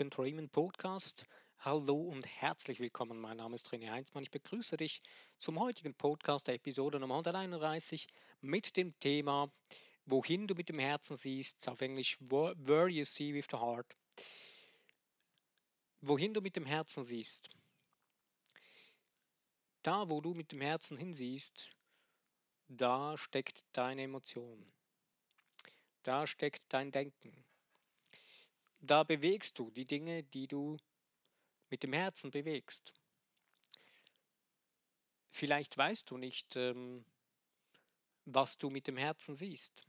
für Podcast. Hallo und herzlich willkommen. Mein Name ist René Heinzmann. Ich begrüße dich zum heutigen Podcast, der Episode Nummer 131, mit dem Thema, wohin du mit dem Herzen siehst, auf Englisch, where you see with the heart. Wohin du mit dem Herzen siehst. Da, wo du mit dem Herzen hinsiehst, da steckt deine Emotion. Da steckt dein Denken. Da bewegst du die Dinge, die du mit dem Herzen bewegst. Vielleicht weißt du nicht, ähm, was du mit dem Herzen siehst.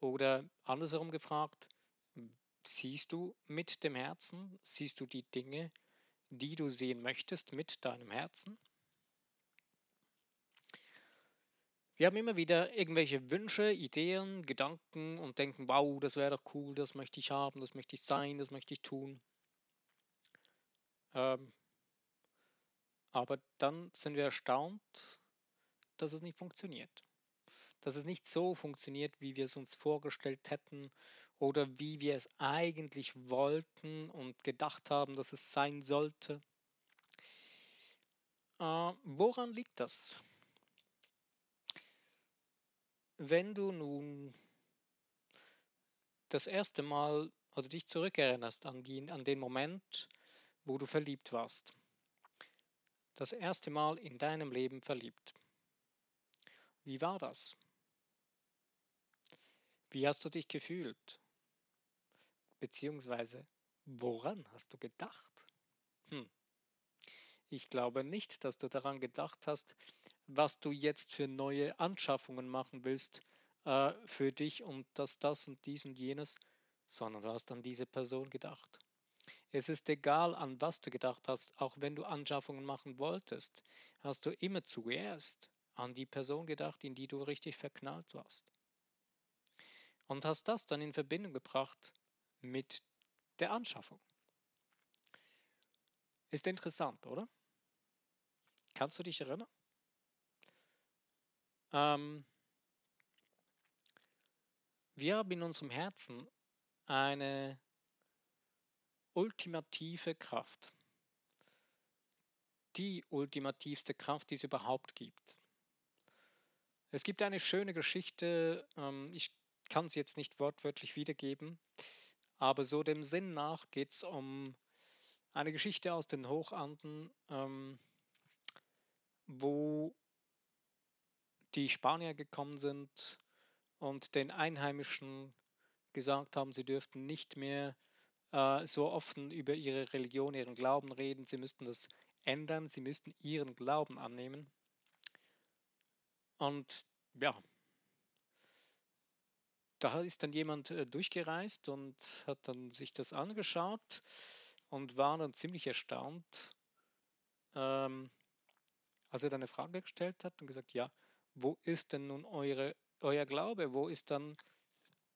Oder andersherum gefragt, siehst du mit dem Herzen, siehst du die Dinge, die du sehen möchtest mit deinem Herzen? Wir haben immer wieder irgendwelche Wünsche, Ideen, Gedanken und denken, wow, das wäre doch cool, das möchte ich haben, das möchte ich sein, das möchte ich tun. Ähm, aber dann sind wir erstaunt, dass es nicht funktioniert. Dass es nicht so funktioniert, wie wir es uns vorgestellt hätten oder wie wir es eigentlich wollten und gedacht haben, dass es sein sollte. Äh, woran liegt das? Wenn du nun das erste Mal oder dich zurückerinnerst an, die, an den Moment, wo du verliebt warst. Das erste Mal in deinem Leben verliebt. Wie war das? Wie hast du dich gefühlt? Beziehungsweise, woran hast du gedacht? Hm. Ich glaube nicht, dass du daran gedacht hast, was du jetzt für neue Anschaffungen machen willst äh, für dich und das, das und dies und jenes, sondern du hast an diese Person gedacht. Es ist egal, an was du gedacht hast, auch wenn du Anschaffungen machen wolltest, hast du immer zuerst an die Person gedacht, in die du richtig verknallt warst. Und hast das dann in Verbindung gebracht mit der Anschaffung. Ist interessant, oder? Kannst du dich erinnern? Ähm, wir haben in unserem Herzen eine ultimative Kraft. Die ultimativste Kraft, die es überhaupt gibt. Es gibt eine schöne Geschichte, ähm, ich kann sie jetzt nicht wortwörtlich wiedergeben, aber so dem Sinn nach geht es um eine Geschichte aus den Hochanden, ähm, wo die Spanier gekommen sind und den Einheimischen gesagt haben, sie dürften nicht mehr äh, so offen über ihre Religion, ihren Glauben reden. Sie müssten das ändern, sie müssten ihren Glauben annehmen. Und ja, da ist dann jemand äh, durchgereist und hat dann sich das angeschaut und war dann ziemlich erstaunt, ähm, als er dann eine Frage gestellt hat und gesagt, ja, wo ist denn nun eure, euer Glaube? Wo ist dann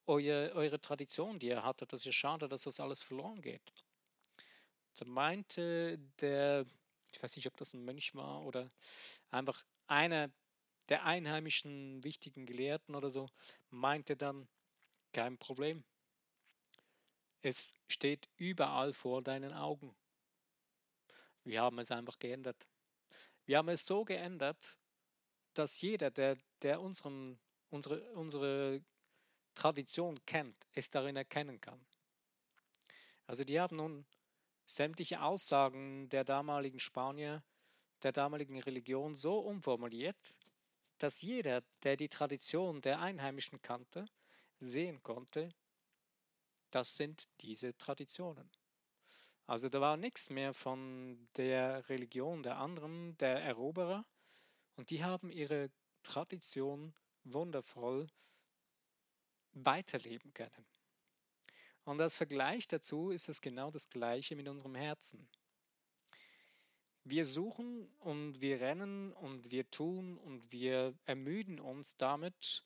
euer, eure Tradition, die ihr hattet? Das ist ja schade, dass das alles verloren geht. Da meinte der, ich weiß nicht, ob das ein Mönch war oder einfach einer der einheimischen wichtigen Gelehrten oder so, meinte dann, kein Problem. Es steht überall vor deinen Augen. Wir haben es einfach geändert. Wir haben es so geändert, dass jeder, der, der unseren, unsere, unsere Tradition kennt, es darin erkennen kann. Also die haben nun sämtliche Aussagen der damaligen Spanier, der damaligen Religion so umformuliert, dass jeder, der die Tradition der Einheimischen kannte, sehen konnte, das sind diese Traditionen. Also da war nichts mehr von der Religion der anderen, der Eroberer, und die haben ihre Tradition wundervoll weiterleben können. Und als Vergleich dazu ist es genau das Gleiche mit unserem Herzen. Wir suchen und wir rennen und wir tun und wir ermüden uns damit,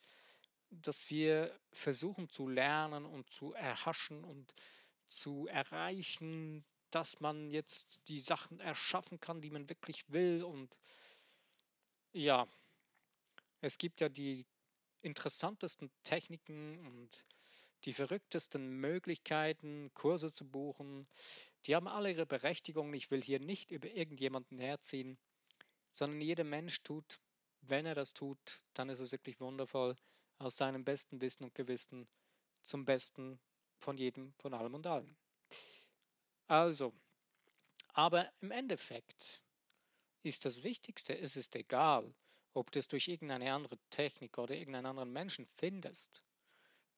dass wir versuchen zu lernen und zu erhaschen und zu erreichen, dass man jetzt die Sachen erschaffen kann, die man wirklich will. Und ja, es gibt ja die interessantesten Techniken und die verrücktesten Möglichkeiten, Kurse zu buchen. Die haben alle ihre Berechtigung. Ich will hier nicht über irgendjemanden herziehen, sondern jeder Mensch tut, wenn er das tut, dann ist es wirklich wundervoll, aus seinem besten Wissen und Gewissen zum Besten von jedem, von allem und allen. Also, aber im Endeffekt ist das Wichtigste, es ist egal, ob du es durch irgendeine andere Technik oder irgendeinen anderen Menschen findest.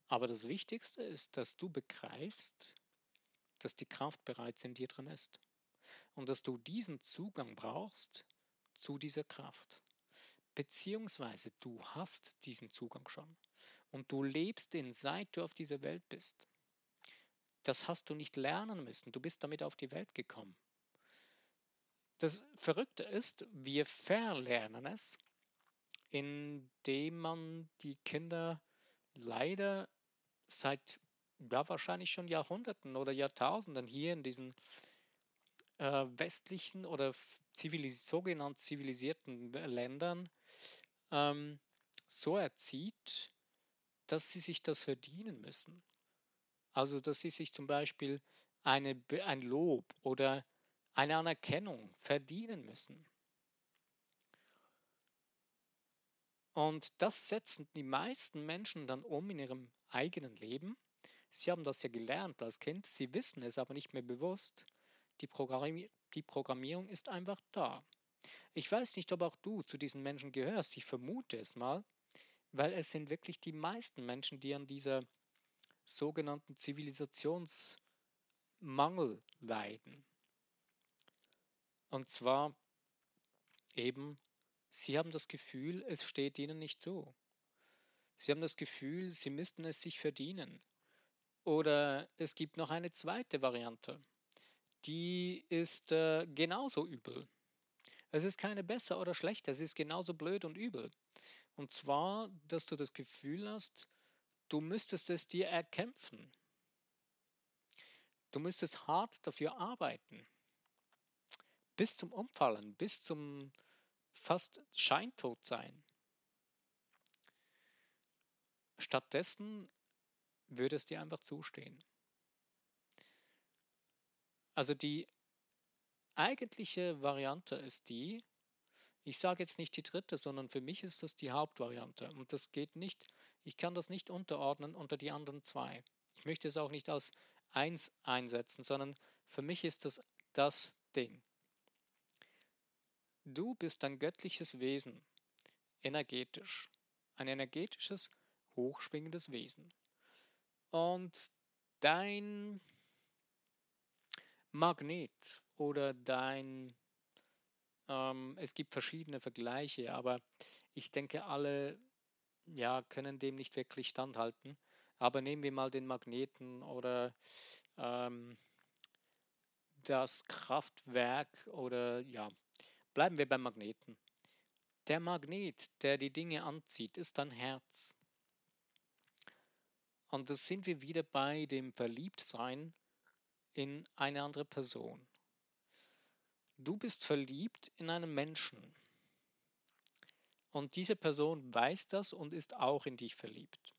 Aber das Wichtigste ist, dass du begreifst, dass die Kraft bereits in dir drin ist und dass du diesen Zugang brauchst zu dieser Kraft. Beziehungsweise du hast diesen Zugang schon und du lebst ihn, seit du auf dieser Welt bist. Das hast du nicht lernen müssen, du bist damit auf die Welt gekommen. Das Verrückte ist, wir verlernen es, indem man die Kinder leider seit ja, wahrscheinlich schon Jahrhunderten oder Jahrtausenden hier in diesen äh, westlichen oder zivilis sogenannten zivilisierten Ländern ähm, so erzieht, dass sie sich das verdienen müssen. Also, dass sie sich zum Beispiel eine, ein Lob oder eine Anerkennung verdienen müssen. Und das setzen die meisten Menschen dann um in ihrem eigenen Leben. Sie haben das ja gelernt als Kind, sie wissen es aber nicht mehr bewusst. Die, Programmi die Programmierung ist einfach da. Ich weiß nicht, ob auch du zu diesen Menschen gehörst, ich vermute es mal, weil es sind wirklich die meisten Menschen, die an dieser sogenannten Zivilisationsmangel leiden. Und zwar eben, sie haben das Gefühl, es steht ihnen nicht zu. Sie haben das Gefühl, sie müssten es sich verdienen. Oder es gibt noch eine zweite Variante. Die ist äh, genauso übel. Es ist keine besser oder schlechter, es ist genauso blöd und übel. Und zwar, dass du das Gefühl hast, du müsstest es dir erkämpfen. Du müsstest hart dafür arbeiten bis zum Umfallen, bis zum fast Scheintod sein. Stattdessen würde es dir einfach zustehen. Also die eigentliche Variante ist die, ich sage jetzt nicht die dritte, sondern für mich ist das die Hauptvariante. Und das geht nicht, ich kann das nicht unterordnen unter die anderen zwei. Ich möchte es auch nicht als eins einsetzen, sondern für mich ist das das Ding. Du bist ein göttliches Wesen, energetisch, ein energetisches, hochschwingendes Wesen. Und dein Magnet oder dein, ähm, es gibt verschiedene Vergleiche, aber ich denke, alle ja, können dem nicht wirklich standhalten. Aber nehmen wir mal den Magneten oder ähm, das Kraftwerk oder ja, Bleiben wir beim Magneten. Der Magnet, der die Dinge anzieht, ist dein Herz. Und das sind wir wieder bei dem Verliebtsein in eine andere Person. Du bist verliebt in einen Menschen. Und diese Person weiß das und ist auch in dich verliebt.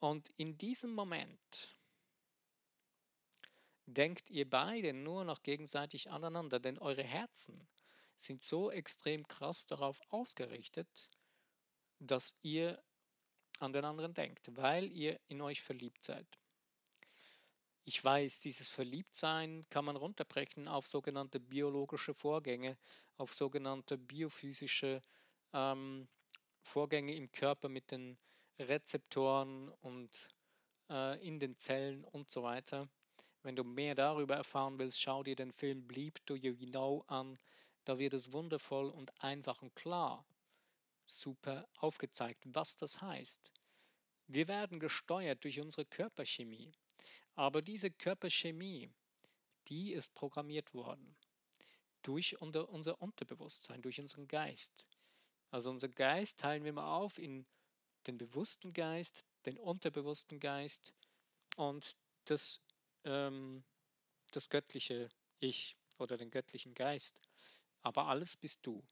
Und in diesem Moment denkt ihr beide nur noch gegenseitig aneinander, denn eure Herzen sind so extrem krass darauf ausgerichtet, dass ihr an den anderen denkt, weil ihr in euch verliebt seid. Ich weiß, dieses Verliebtsein kann man runterbrechen auf sogenannte biologische Vorgänge, auf sogenannte biophysische ähm, Vorgänge im Körper mit den Rezeptoren und äh, in den Zellen und so weiter. Wenn du mehr darüber erfahren willst, schau dir den Film Bleep Do You Know an. Da wird es wundervoll und einfach und klar super aufgezeigt, was das heißt. Wir werden gesteuert durch unsere Körperchemie. Aber diese Körperchemie, die ist programmiert worden. Durch unser Unterbewusstsein, durch unseren Geist. Also unser Geist teilen wir mal auf in den bewussten Geist, den unterbewussten Geist und das ähm, das göttliche Ich oder den göttlichen Geist. Aber alles bist du.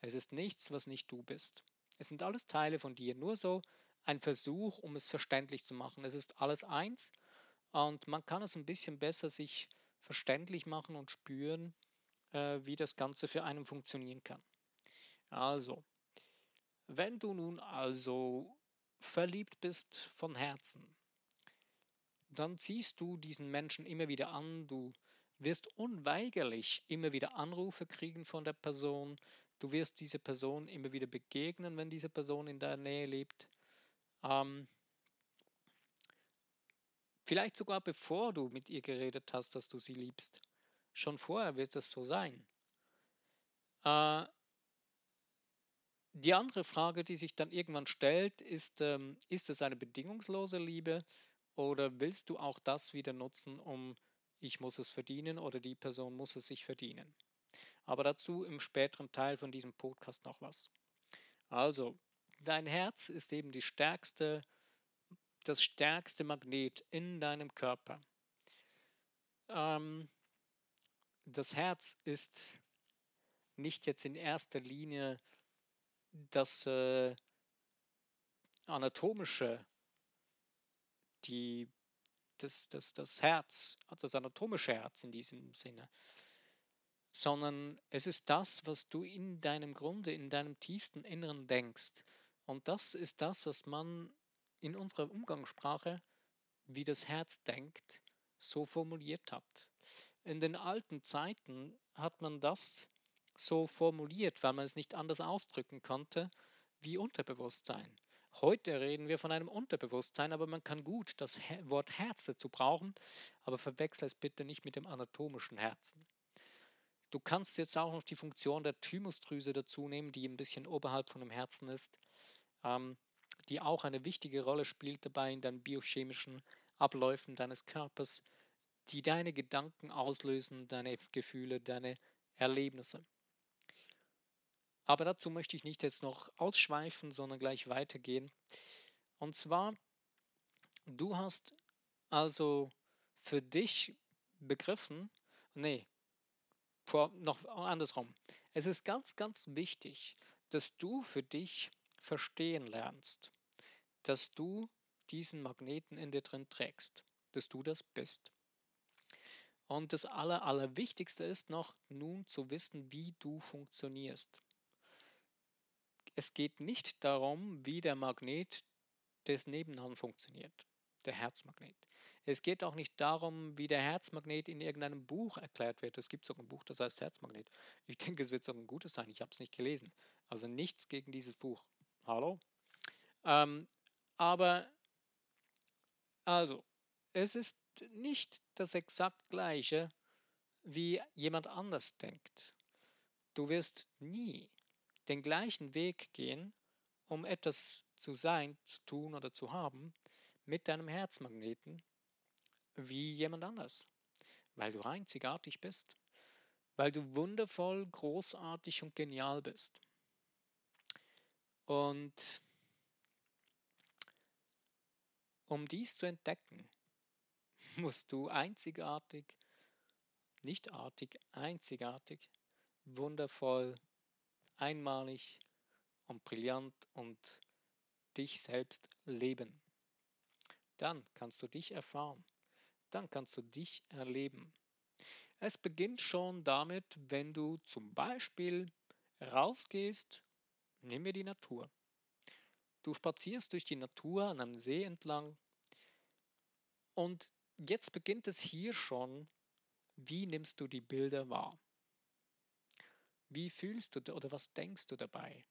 Es ist nichts, was nicht du bist. Es sind alles Teile von dir. Nur so, ein Versuch, um es verständlich zu machen. Es ist alles eins und man kann es ein bisschen besser sich verständlich machen und spüren, äh, wie das Ganze für einen funktionieren kann. Also, wenn du nun also verliebt bist von Herzen, dann ziehst du diesen Menschen immer wieder an, du wirst unweigerlich immer wieder Anrufe kriegen von der Person, du wirst diese Person immer wieder begegnen, wenn diese Person in der Nähe lebt. Ähm, vielleicht sogar bevor du mit ihr geredet hast, dass du sie liebst. Schon vorher wird es so sein. Äh, die andere Frage, die sich dann irgendwann stellt, ist, ähm, ist es eine bedingungslose Liebe oder willst du auch das wieder nutzen, um ich muss es verdienen oder die Person muss es sich verdienen? Aber dazu im späteren Teil von diesem Podcast noch was. Also, dein Herz ist eben die stärkste, das stärkste Magnet in deinem Körper. Ähm, das Herz ist nicht jetzt in erster Linie das äh, anatomische, die, das, das, das Herz, das anatomische Herz in diesem Sinne, sondern es ist das, was du in deinem Grunde, in deinem tiefsten Inneren denkst. Und das ist das, was man in unserer Umgangssprache, wie das Herz denkt, so formuliert hat. In den alten Zeiten hat man das so formuliert, weil man es nicht anders ausdrücken konnte, wie Unterbewusstsein. Heute reden wir von einem Unterbewusstsein, aber man kann gut das Wort Herz dazu brauchen, aber verwechsel es bitte nicht mit dem anatomischen Herzen. Du kannst jetzt auch noch die Funktion der Thymusdrüse dazu nehmen, die ein bisschen oberhalb von dem Herzen ist, ähm, die auch eine wichtige Rolle spielt dabei in den biochemischen Abläufen deines Körpers, die deine Gedanken auslösen, deine Gefühle, deine Erlebnisse. Aber dazu möchte ich nicht jetzt noch ausschweifen, sondern gleich weitergehen. Und zwar, du hast also für dich begriffen, nee, noch andersrum. Es ist ganz, ganz wichtig, dass du für dich verstehen lernst, dass du diesen Magneten in dir drin trägst, dass du das bist. Und das Aller, Allerwichtigste ist noch nun zu wissen, wie du funktionierst. Es geht nicht darum, wie der Magnet des Nebenan funktioniert, der Herzmagnet. Es geht auch nicht darum, wie der Herzmagnet in irgendeinem Buch erklärt wird. Es gibt sogar ein Buch, das heißt Herzmagnet. Ich denke, es wird sogar ein gutes sein. Ich habe es nicht gelesen. Also nichts gegen dieses Buch. Hallo? Ähm, aber, also, es ist nicht das exakt gleiche, wie jemand anders denkt. Du wirst nie den gleichen Weg gehen, um etwas zu sein, zu tun oder zu haben, mit deinem Herzmagneten, wie jemand anders. Weil du einzigartig bist. Weil du wundervoll, großartig und genial bist. Und um dies zu entdecken, musst du einzigartig, nicht artig, einzigartig, wundervoll, einmalig und brillant und dich selbst leben. Dann kannst du dich erfahren. Dann kannst du dich erleben. Es beginnt schon damit, wenn du zum Beispiel rausgehst, nehmen wir die Natur. Du spazierst durch die Natur an einem See entlang und jetzt beginnt es hier schon, wie nimmst du die Bilder wahr? Wie fühlst du oder was denkst du dabei?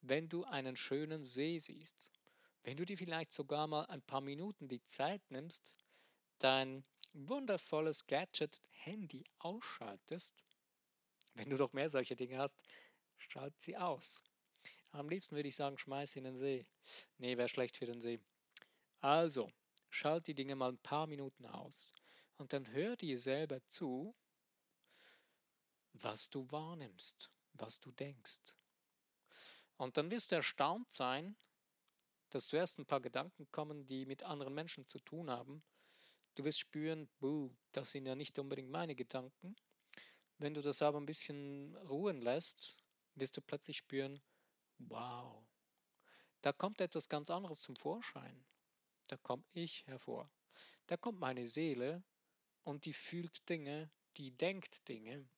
Wenn du einen schönen See siehst, wenn du dir vielleicht sogar mal ein paar Minuten die Zeit nimmst, dein wundervolles Gadget Handy ausschaltest, wenn du doch mehr solche Dinge hast, schalt sie aus. Am liebsten würde ich sagen, schmeiß in den See. Nee, wäre schlecht für den See. Also, schalt die Dinge mal ein paar Minuten aus und dann hör dir selber zu, was du wahrnimmst, was du denkst. Und dann wirst du erstaunt sein, dass zuerst ein paar Gedanken kommen, die mit anderen Menschen zu tun haben. Du wirst spüren, buh, das sind ja nicht unbedingt meine Gedanken. Wenn du das aber ein bisschen ruhen lässt, wirst du plötzlich spüren, wow, da kommt etwas ganz anderes zum Vorschein. Da komme ich hervor. Da kommt meine Seele und die fühlt Dinge, die denkt Dinge,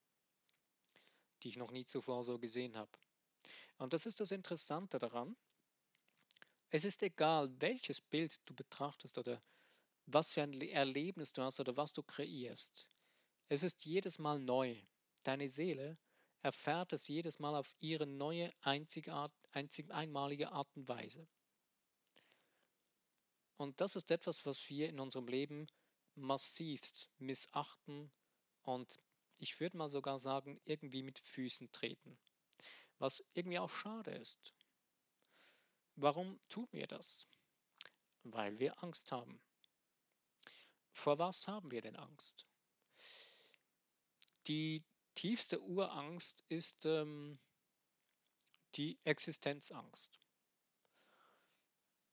die ich noch nie zuvor so gesehen habe. Und das ist das Interessante daran. Es ist egal, welches Bild du betrachtest oder was für ein Erlebnis du hast oder was du kreierst. Es ist jedes Mal neu. Deine Seele erfährt es jedes Mal auf ihre neue, einzigart, einzig, einmalige Art und Weise. Und das ist etwas, was wir in unserem Leben massivst missachten und ich würde mal sogar sagen, irgendwie mit Füßen treten. Was irgendwie auch schade ist. Warum tun wir das? Weil wir Angst haben. Vor was haben wir denn Angst? Die tiefste Urangst ist ähm, die Existenzangst.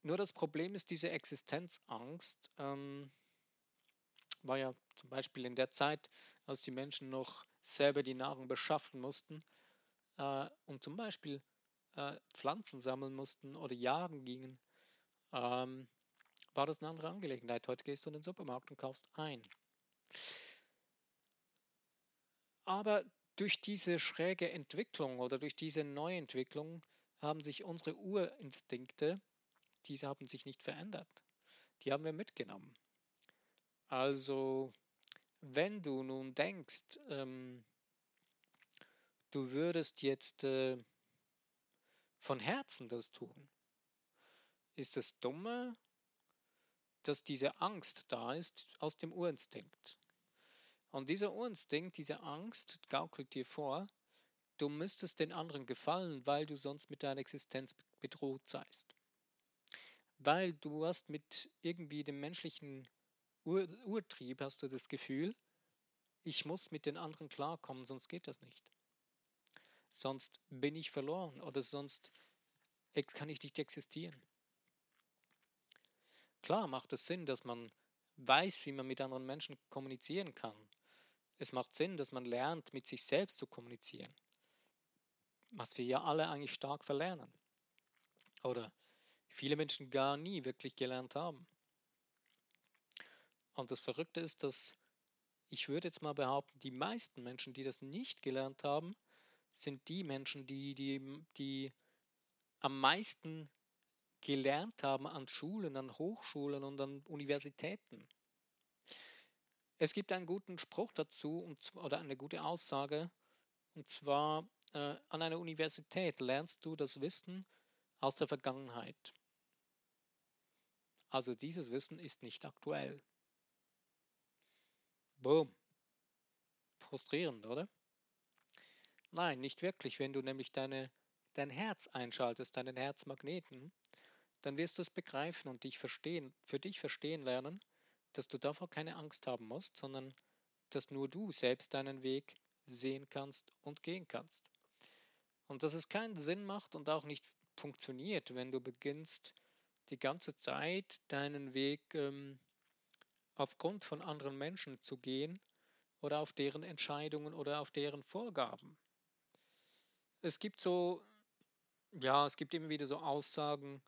Nur das Problem ist, diese Existenzangst ähm, war ja zum Beispiel in der Zeit, als die Menschen noch selber die Nahrung beschaffen mussten äh, und zum Beispiel äh, Pflanzen sammeln mussten oder jagen gingen, ähm, war das eine andere Angelegenheit. Heute gehst du in den Supermarkt und kaufst ein. Aber durch diese schräge Entwicklung oder durch diese Neuentwicklung haben sich unsere Urinstinkte, diese haben sich nicht verändert. Die haben wir mitgenommen. Also, wenn du nun denkst, ähm, du würdest jetzt äh, von Herzen das tun, ist das Dumme, dass diese Angst da ist aus dem Urinstinkt. Und dieser Urinstinkt, diese Angst gaukelt dir vor, du müsstest den anderen gefallen, weil du sonst mit deiner Existenz bedroht seist. Weil du hast mit irgendwie dem menschlichen Ur Urtrieb, hast du das Gefühl, ich muss mit den anderen klarkommen, sonst geht das nicht. Sonst bin ich verloren oder sonst kann ich nicht existieren. Klar macht es Sinn, dass man weiß, wie man mit anderen Menschen kommunizieren kann. Es macht Sinn, dass man lernt, mit sich selbst zu kommunizieren. Was wir ja alle eigentlich stark verlernen. Oder viele Menschen gar nie wirklich gelernt haben. Und das Verrückte ist, dass ich würde jetzt mal behaupten, die meisten Menschen, die das nicht gelernt haben, sind die Menschen, die, die, die am meisten gelernt haben an Schulen, an Hochschulen und an Universitäten. Es gibt einen guten Spruch dazu und, oder eine gute Aussage, und zwar äh, an einer Universität lernst du das Wissen aus der Vergangenheit. Also dieses Wissen ist nicht aktuell. Boom. Frustrierend, oder? Nein, nicht wirklich. Wenn du nämlich deine, dein Herz einschaltest, deinen Herzmagneten, dann wirst du es begreifen und dich verstehen, für dich verstehen lernen, dass du davor keine Angst haben musst, sondern dass nur du selbst deinen Weg sehen kannst und gehen kannst. Und dass es keinen Sinn macht und auch nicht funktioniert, wenn du beginnst, die ganze Zeit deinen Weg ähm, aufgrund von anderen Menschen zu gehen oder auf deren Entscheidungen oder auf deren Vorgaben. Es gibt so, ja, es gibt immer wieder so Aussagen,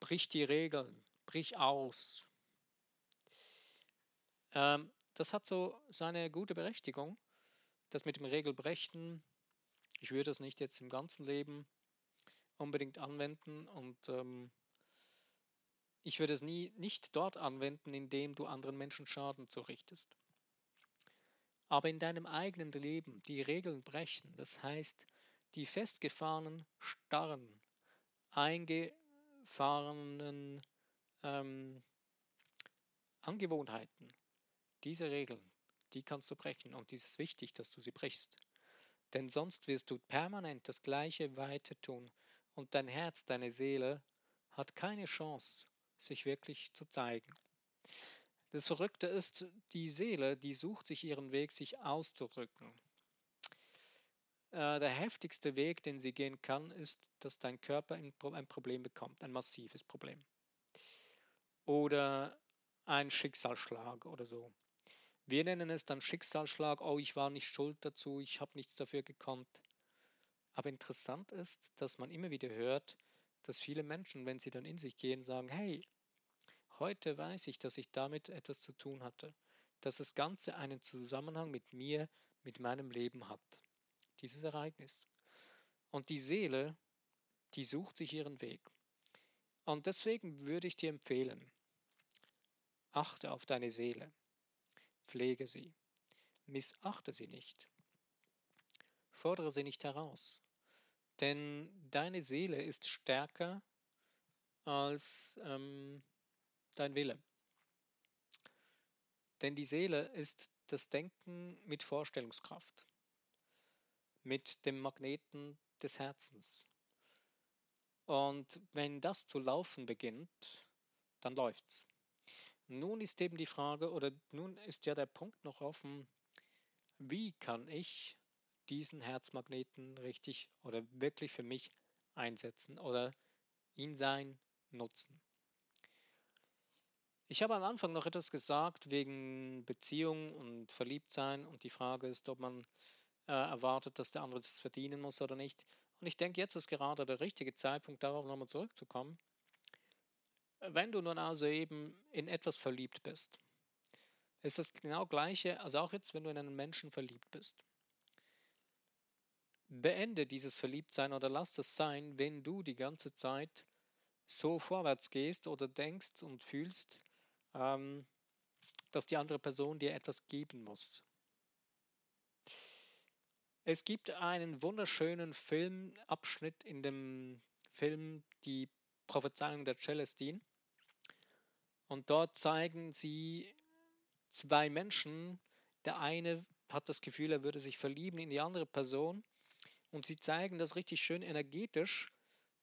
brich die Regeln, brich aus, ähm, das hat so seine gute Berechtigung. Das mit dem Regelbrechen, ich würde das nicht jetzt im ganzen Leben unbedingt anwenden und ähm, ich würde es nie nicht dort anwenden, indem du anderen Menschen Schaden zurichtest. Aber in deinem eigenen Leben die Regeln brechen, das heißt, die festgefahrenen, starren, eingefahrenen ähm, Angewohnheiten, diese Regeln, die kannst du brechen und es ist wichtig, dass du sie brichst. Denn sonst wirst du permanent das Gleiche weiter tun und dein Herz, deine Seele hat keine Chance, sich wirklich zu zeigen. Das Verrückte ist, die Seele, die sucht sich ihren Weg, sich auszudrücken. Äh, der heftigste Weg, den sie gehen kann, ist, dass dein Körper ein Problem bekommt, ein massives Problem. Oder ein Schicksalsschlag oder so. Wir nennen es dann Schicksalsschlag, oh, ich war nicht schuld dazu, ich habe nichts dafür gekonnt. Aber interessant ist, dass man immer wieder hört, dass viele Menschen, wenn sie dann in sich gehen, sagen, hey, heute weiß ich, dass ich damit etwas zu tun hatte, dass das Ganze einen Zusammenhang mit mir, mit meinem Leben hat, dieses Ereignis. Und die Seele, die sucht sich ihren Weg. Und deswegen würde ich dir empfehlen, achte auf deine Seele, pflege sie, missachte sie nicht, fordere sie nicht heraus, denn deine Seele ist stärker als ähm, dein Wille. Denn die Seele ist das Denken mit Vorstellungskraft, mit dem Magneten des Herzens. Und wenn das zu laufen beginnt, dann läuft's. Nun ist eben die Frage, oder nun ist ja der Punkt noch offen, wie kann ich diesen Herzmagneten richtig oder wirklich für mich einsetzen oder ihn sein nutzen. Ich habe am Anfang noch etwas gesagt wegen Beziehung und Verliebtsein und die Frage ist, ob man äh, erwartet, dass der andere es verdienen muss oder nicht. Und ich denke, jetzt ist gerade der richtige Zeitpunkt, darauf nochmal zurückzukommen. Wenn du nun also eben in etwas verliebt bist, ist das genau gleiche, also auch jetzt, wenn du in einen Menschen verliebt bist. Beende dieses Verliebtsein oder lass es sein, wenn du die ganze Zeit so vorwärts gehst oder denkst und fühlst, ähm, dass die andere Person dir etwas geben muss. Es gibt einen wunderschönen Filmabschnitt in dem Film Die Prophezeiung der Celestine. Und dort zeigen sie zwei Menschen. Der eine hat das Gefühl, er würde sich verlieben in die andere Person. Und sie zeigen das richtig schön energetisch,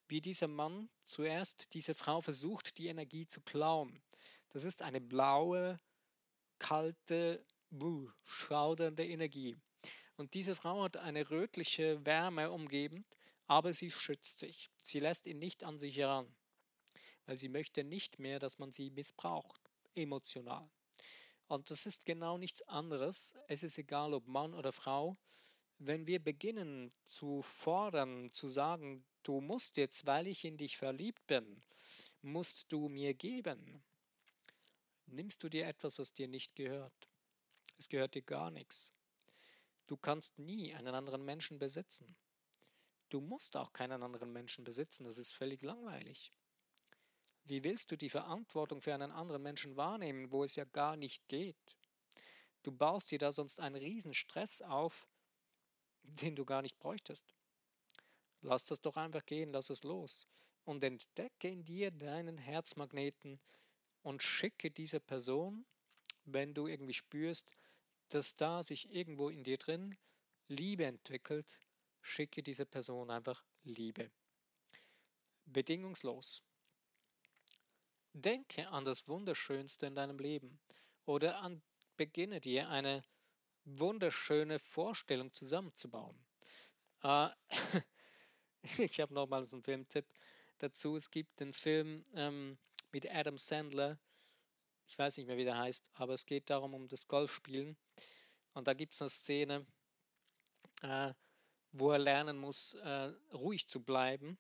wie dieser Mann zuerst diese Frau versucht, die Energie zu klauen. Das ist eine blaue, kalte, buh, schaudernde Energie. Und diese Frau hat eine rötliche Wärme umgebend, aber sie schützt sich. Sie lässt ihn nicht an sich heran, weil sie möchte nicht mehr, dass man sie missbraucht, emotional. Und das ist genau nichts anderes. Es ist egal, ob Mann oder Frau wenn wir beginnen zu fordern, zu sagen, du musst jetzt, weil ich in dich verliebt bin, musst du mir geben, nimmst du dir etwas, was dir nicht gehört. Es gehört dir gar nichts. Du kannst nie einen anderen Menschen besitzen. Du musst auch keinen anderen Menschen besitzen, das ist völlig langweilig. Wie willst du die Verantwortung für einen anderen Menschen wahrnehmen, wo es ja gar nicht geht? Du baust dir da sonst einen riesen Stress auf, den du gar nicht bräuchtest. Lass das doch einfach gehen, lass es los und entdecke in dir deinen Herzmagneten und schicke dieser Person, wenn du irgendwie spürst, dass da sich irgendwo in dir drin Liebe entwickelt, schicke dieser Person einfach Liebe. Bedingungslos. Denke an das Wunderschönste in deinem Leben oder an, beginne dir eine wunderschöne Vorstellung zusammenzubauen. Äh, ich habe nochmals einen Filmtipp dazu. Es gibt den Film ähm, mit Adam Sandler. Ich weiß nicht mehr, wie der heißt, aber es geht darum, um das Golfspielen. Und da gibt es eine Szene, äh, wo er lernen muss, äh, ruhig zu bleiben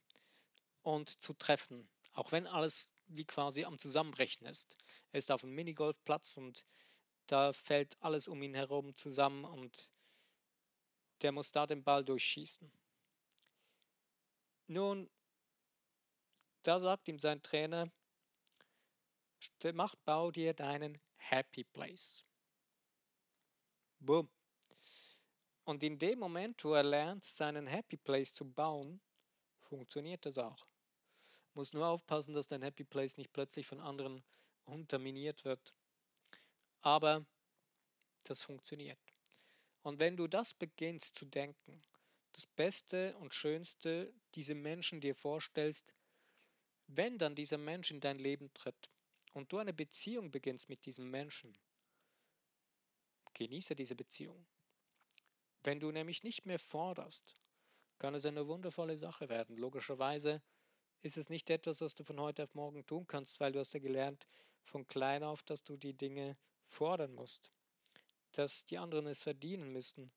und zu treffen. Auch wenn alles wie quasi am Zusammenbrechen ist. Er ist auf einem Minigolfplatz und da fällt alles um ihn herum zusammen und der muss da den Ball durchschießen. Nun, da sagt ihm sein Trainer, mach, bau dir deinen Happy Place. Boom. Und in dem Moment, wo er lernt, seinen Happy Place zu bauen, funktioniert das auch. Muss nur aufpassen, dass dein Happy Place nicht plötzlich von anderen unterminiert wird aber das funktioniert. Und wenn du das beginnst zu denken, das Beste und Schönste, diese Menschen dir vorstellst, wenn dann dieser Mensch in dein Leben tritt und du eine Beziehung beginnst mit diesem Menschen, genieße diese Beziehung. Wenn du nämlich nicht mehr forderst, kann es eine wundervolle Sache werden. Logischerweise ist es nicht etwas, was du von heute auf morgen tun kannst, weil du hast ja gelernt von klein auf, dass du die Dinge fordern musst, dass die anderen es verdienen müssen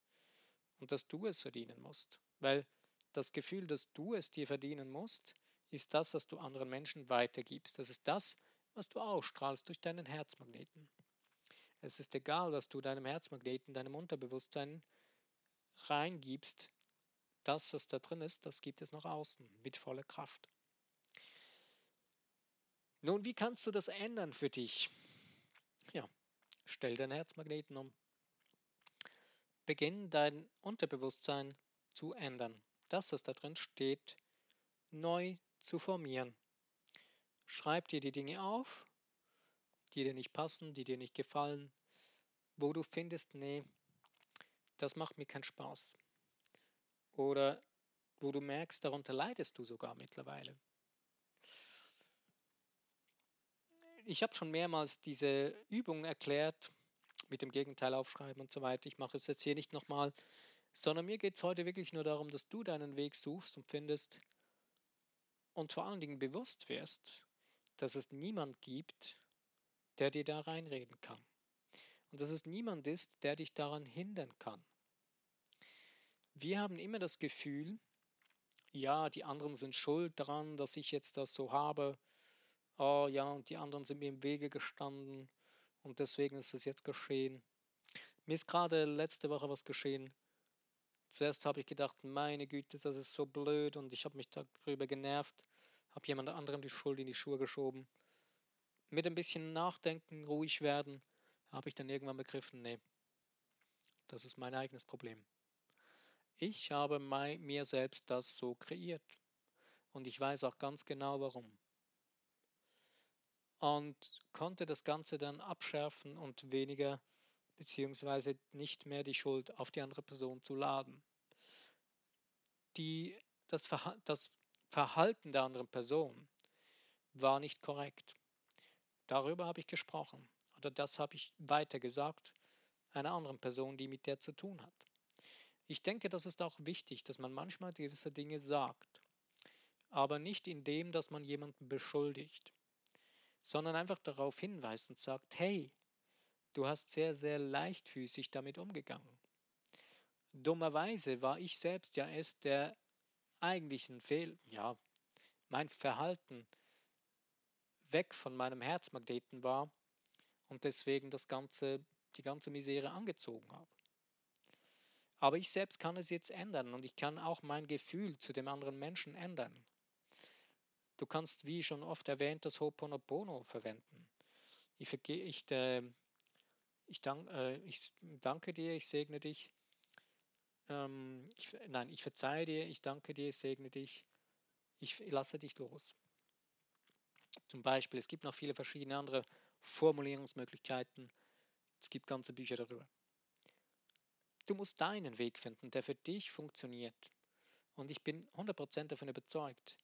und dass du es verdienen musst. Weil das Gefühl, dass du es dir verdienen musst, ist das, was du anderen Menschen weitergibst. Das ist das, was du ausstrahlst durch deinen Herzmagneten. Es ist egal, was du deinem Herzmagneten, deinem Unterbewusstsein reingibst. Das, was da drin ist, das gibt es nach außen mit voller Kraft. Nun, wie kannst du das ändern für dich? Stell deinen Herzmagneten um. Beginn dein Unterbewusstsein zu ändern. Das, was da drin steht, neu zu formieren. Schreib dir die Dinge auf, die dir nicht passen, die dir nicht gefallen, wo du findest, nee, das macht mir keinen Spaß. Oder wo du merkst, darunter leidest du sogar mittlerweile. Ich habe schon mehrmals diese Übung erklärt, mit dem Gegenteil aufschreiben und so weiter. Ich mache es jetzt hier nicht nochmal, sondern mir geht es heute wirklich nur darum, dass du deinen Weg suchst und findest und vor allen Dingen bewusst wirst, dass es niemand gibt, der dir da reinreden kann. Und dass es niemand ist, der dich daran hindern kann. Wir haben immer das Gefühl, ja, die anderen sind schuld daran, dass ich jetzt das so habe. Oh ja, und die anderen sind mir im Wege gestanden und deswegen ist es jetzt geschehen. Mir ist gerade letzte Woche was geschehen. Zuerst habe ich gedacht, meine Güte, das ist so blöd und ich habe mich darüber genervt, habe jemand anderem die Schuld in die Schuhe geschoben. Mit ein bisschen Nachdenken, ruhig werden, habe ich dann irgendwann begriffen, nee, das ist mein eigenes Problem. Ich habe mir selbst das so kreiert und ich weiß auch ganz genau warum. Und konnte das Ganze dann abschärfen und weniger beziehungsweise nicht mehr die Schuld auf die andere Person zu laden. Die, das, Verha das Verhalten der anderen Person war nicht korrekt. Darüber habe ich gesprochen oder das habe ich weitergesagt einer anderen Person, die mit der zu tun hat. Ich denke, das ist auch wichtig, dass man manchmal gewisse Dinge sagt, aber nicht in dem, dass man jemanden beschuldigt, sondern einfach darauf hinweist und sagt, hey, du hast sehr, sehr leichtfüßig damit umgegangen. Dummerweise war ich selbst ja es, der eigentlichen Fehl, ja, mein Verhalten weg von meinem Herzmagneten war und deswegen das ganze, die ganze Misere angezogen habe. Aber ich selbst kann es jetzt ändern und ich kann auch mein Gefühl zu dem anderen Menschen ändern. Du kannst, wie schon oft erwähnt, das Ho'oponopono verwenden. Ich, ich, äh, ich, dank, äh, ich danke dir, ich segne dich. Ähm, ich, nein, ich verzeihe dir, ich danke dir, ich segne dich. Ich lasse dich los. Zum Beispiel, es gibt noch viele verschiedene andere Formulierungsmöglichkeiten. Es gibt ganze Bücher darüber. Du musst deinen Weg finden, der für dich funktioniert. Und ich bin 100% davon überzeugt,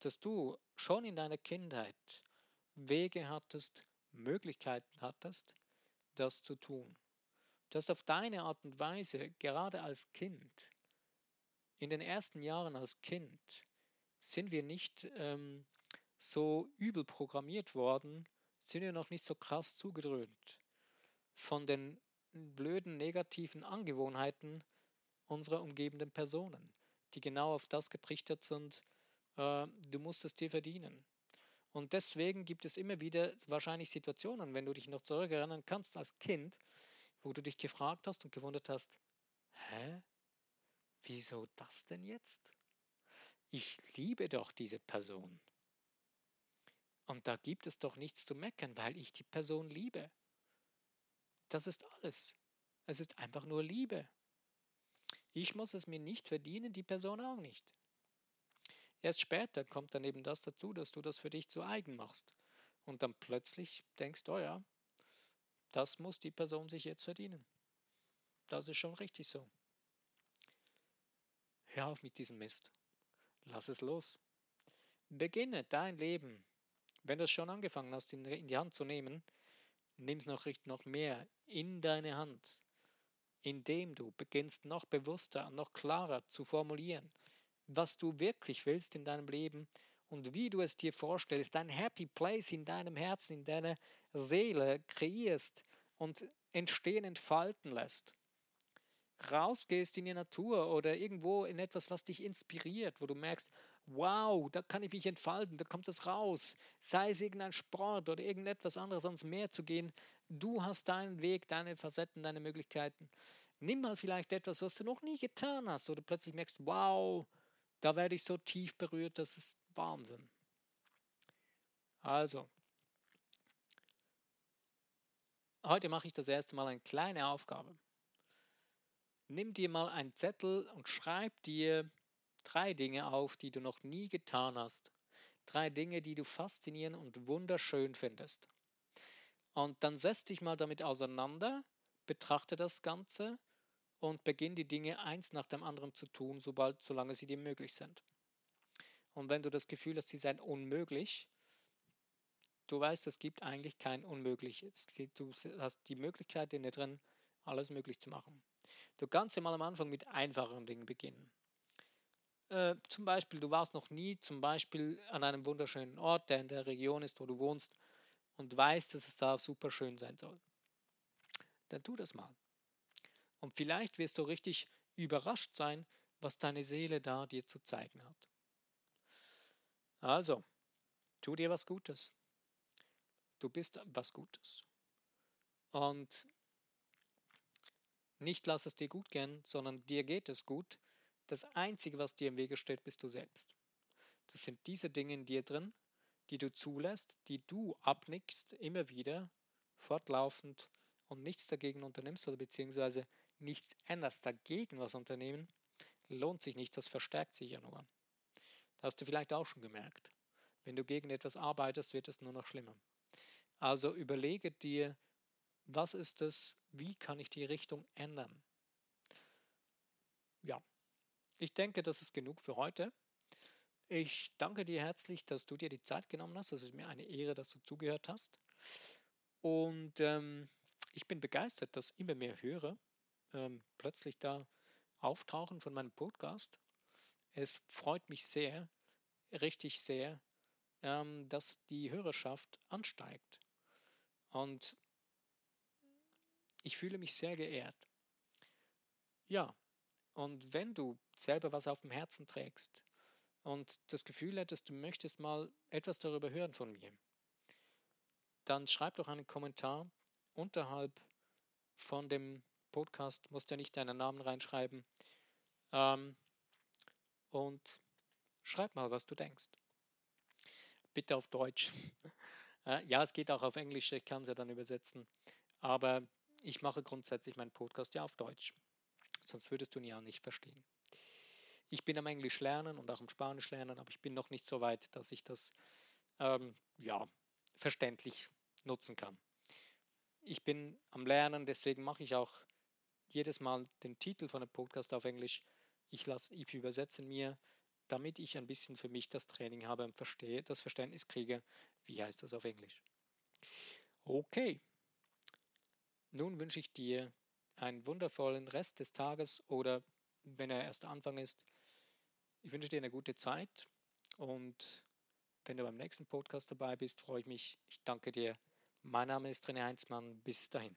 dass du schon in deiner Kindheit Wege hattest, Möglichkeiten hattest, das zu tun. Du hast auf deine Art und Weise, gerade als Kind, in den ersten Jahren als Kind, sind wir nicht ähm, so übel programmiert worden, sind wir noch nicht so krass zugedröhnt von den blöden negativen Angewohnheiten unserer umgebenden Personen, die genau auf das getrichtert sind, äh, du musst es dir verdienen. Und deswegen gibt es immer wieder wahrscheinlich Situationen, wenn du dich noch zurückerinnern kannst als Kind, wo du dich gefragt hast und gewundert hast, hä? Wieso das denn jetzt? Ich liebe doch diese Person. Und da gibt es doch nichts zu meckern, weil ich die Person liebe. Das ist alles. Es ist einfach nur Liebe. Ich muss es mir nicht verdienen, die Person auch nicht. Erst später kommt dann eben das dazu, dass du das für dich zu eigen machst. Und dann plötzlich denkst, oh ja, das muss die Person sich jetzt verdienen. Das ist schon richtig so. Hör auf mit diesem Mist. Lass es los. Beginne dein Leben. Wenn du es schon angefangen hast, in die Hand zu nehmen, nimm es noch, noch mehr in deine Hand, indem du beginnst noch bewusster und noch klarer zu formulieren, was du wirklich willst in deinem Leben und wie du es dir vorstellst, dein Happy Place in deinem Herzen, in deiner Seele kreierst und entstehen, entfalten lässt. Rausgehst in die Natur oder irgendwo in etwas, was dich inspiriert, wo du merkst, wow, da kann ich mich entfalten, da kommt das raus. Sei es irgendein Sport oder irgendetwas anderes ans Meer zu gehen. Du hast deinen Weg, deine Facetten, deine Möglichkeiten. Nimm mal vielleicht etwas, was du noch nie getan hast oder plötzlich merkst, wow, da werde ich so tief berührt, das ist Wahnsinn. Also, heute mache ich das erste Mal eine kleine Aufgabe. Nimm dir mal einen Zettel und schreib dir drei Dinge auf, die du noch nie getan hast. Drei Dinge, die du faszinierend und wunderschön findest. Und dann setz dich mal damit auseinander, betrachte das Ganze und beginn die Dinge eins nach dem anderen zu tun, sobald, solange sie dir möglich sind. Und wenn du das Gefühl hast, sie seien unmöglich, du weißt, es gibt eigentlich kein Unmögliches. Du hast die Möglichkeit in dir drin, alles möglich zu machen. Du kannst ja mal am Anfang mit einfacheren Dingen beginnen. Äh, zum Beispiel, du warst noch nie zum Beispiel an einem wunderschönen Ort, der in der Region ist, wo du wohnst und weißt, dass es da super schön sein soll. Dann tu das mal. Und vielleicht wirst du richtig überrascht sein, was deine Seele da dir zu zeigen hat. Also, tu dir was Gutes. Du bist was Gutes. Und nicht lass es dir gut gehen, sondern dir geht es gut. Das Einzige, was dir im Wege steht, bist du selbst. Das sind diese Dinge in dir drin, die du zulässt, die du abnickst, immer wieder, fortlaufend und nichts dagegen unternimmst oder beziehungsweise nichts änderst dagegen was unternehmen, lohnt sich nicht, das verstärkt sich ja nur. Das hast du vielleicht auch schon gemerkt. Wenn du gegen etwas arbeitest, wird es nur noch schlimmer. Also überlege dir, was ist es, wie kann ich die Richtung ändern? Ja, ich denke, das ist genug für heute. Ich danke dir herzlich, dass du dir die Zeit genommen hast. Es ist mir eine Ehre, dass du zugehört hast. Und ähm, ich bin begeistert, dass immer mehr Hörer ähm, plötzlich da auftauchen von meinem Podcast. Es freut mich sehr, richtig sehr, ähm, dass die Hörerschaft ansteigt. Und ich fühle mich sehr geehrt. Ja, und wenn du selber was auf dem Herzen trägst und das Gefühl hättest, du möchtest mal etwas darüber hören von mir, dann schreib doch einen Kommentar unterhalb von dem Podcast, musst ja nicht deinen Namen reinschreiben. Ähm, und schreib mal, was du denkst. Bitte auf Deutsch. Äh, ja, es geht auch auf Englisch, ich kann es ja dann übersetzen. Aber ich mache grundsätzlich meinen Podcast ja auf Deutsch. Sonst würdest du ihn ja nicht verstehen. Ich bin am Englisch lernen und auch am Spanisch lernen, aber ich bin noch nicht so weit, dass ich das ähm, ja, verständlich nutzen kann. Ich bin am Lernen, deswegen mache ich auch jedes Mal den Titel von dem Podcast auf Englisch. Ich, lasse, ich übersetze mir, damit ich ein bisschen für mich das Training habe und verstehe, das Verständnis kriege, wie heißt das auf Englisch. Okay, nun wünsche ich dir einen wundervollen Rest des Tages oder wenn er erst Anfang ist, ich wünsche dir eine gute Zeit und wenn du beim nächsten Podcast dabei bist, freue ich mich. Ich danke dir. Mein Name ist René Heinzmann. Bis dahin.